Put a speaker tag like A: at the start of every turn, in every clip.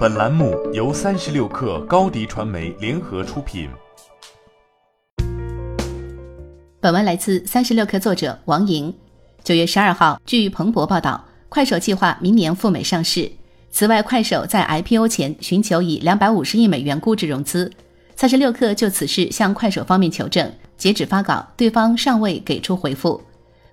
A: 本栏目由三十六氪高低传媒联合出品。
B: 本文来自三十六氪作者王莹。九月十二号，据彭博报道，快手计划明年赴美上市。此外，快手在 IPO 前寻求以两百五十亿美元估值融资。三十六氪就此事向快手方面求证，截止发稿，对方尚未给出回复。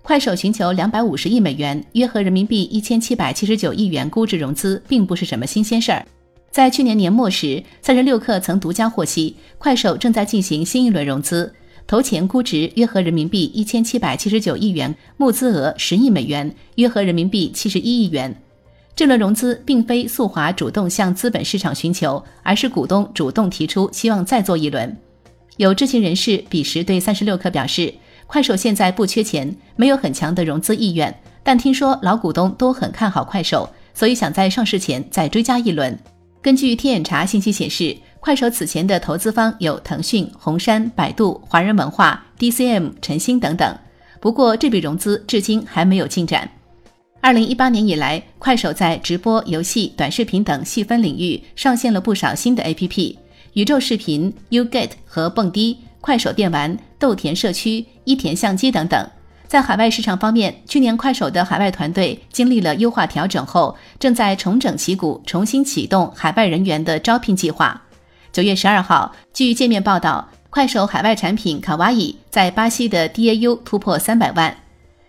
B: 快手寻求两百五十亿美元，约合人民币一千七百七十九亿元估值融资，并不是什么新鲜事儿。在去年年末时，三十六氪曾独家获悉，快手正在进行新一轮融资，投前估值约合人民币一千七百七十九亿元，募资额十亿美元，约合人民币七十一亿元。这轮融资并非速滑主动向资本市场寻求，而是股东主动提出希望再做一轮。有知情人士彼时对三十六氪表示，快手现在不缺钱，没有很强的融资意愿，但听说老股东都很看好快手，所以想在上市前再追加一轮。根据天眼查信息显示，快手此前的投资方有腾讯、红杉、百度、华人文化、DCM、晨星等等。不过，这笔融资至今还没有进展。二零一八年以来，快手在直播、游戏、短视频等细分领域上线了不少新的 APP，宇宙视频、YouGet 和蹦迪、快手电玩、豆田社区、一田相机等等。在海外市场方面，去年快手的海外团队经历了优化调整后，正在重整旗鼓，重新启动海外人员的招聘计划。九月十二号，据界面报道，快手海外产品卡哇伊在巴西的 DAU 突破三百万。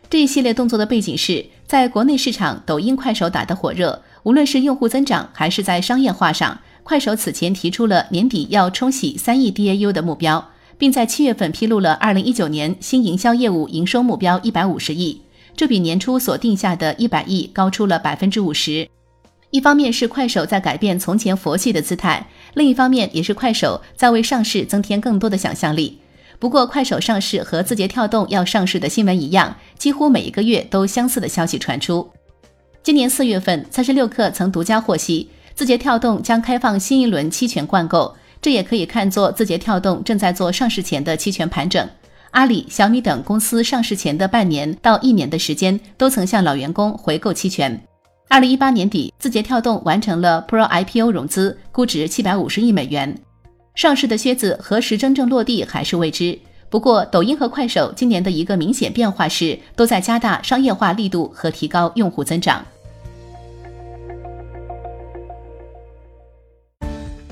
B: 这一系列动作的背景是，在国内市场，抖音、快手打得火热，无论是用户增长还是在商业化上，快手此前提出了年底要冲洗三亿 DAU 的目标。并在七月份披露了二零一九年新营销业务营收目标一百五十亿，这比年初所定下的一百亿高出了百分之五十。一方面是快手在改变从前佛系的姿态，另一方面也是快手在为上市增添更多的想象力。不过，快手上市和字节跳动要上市的新闻一样，几乎每一个月都相似的消息传出。今年四月份，三十六氪曾独家获悉，字节跳动将开放新一轮期权灌购。这也可以看作字节跳动正在做上市前的期权盘整。阿里、小米等公司上市前的半年到一年的时间，都曾向老员工回购期权。二零一八年底，字节跳动完成了 Pro IPO 融资，估值七百五十亿美元。上市的靴子何时真正落地还是未知。不过，抖音和快手今年的一个明显变化是，都在加大商业化力度和提高用户增长。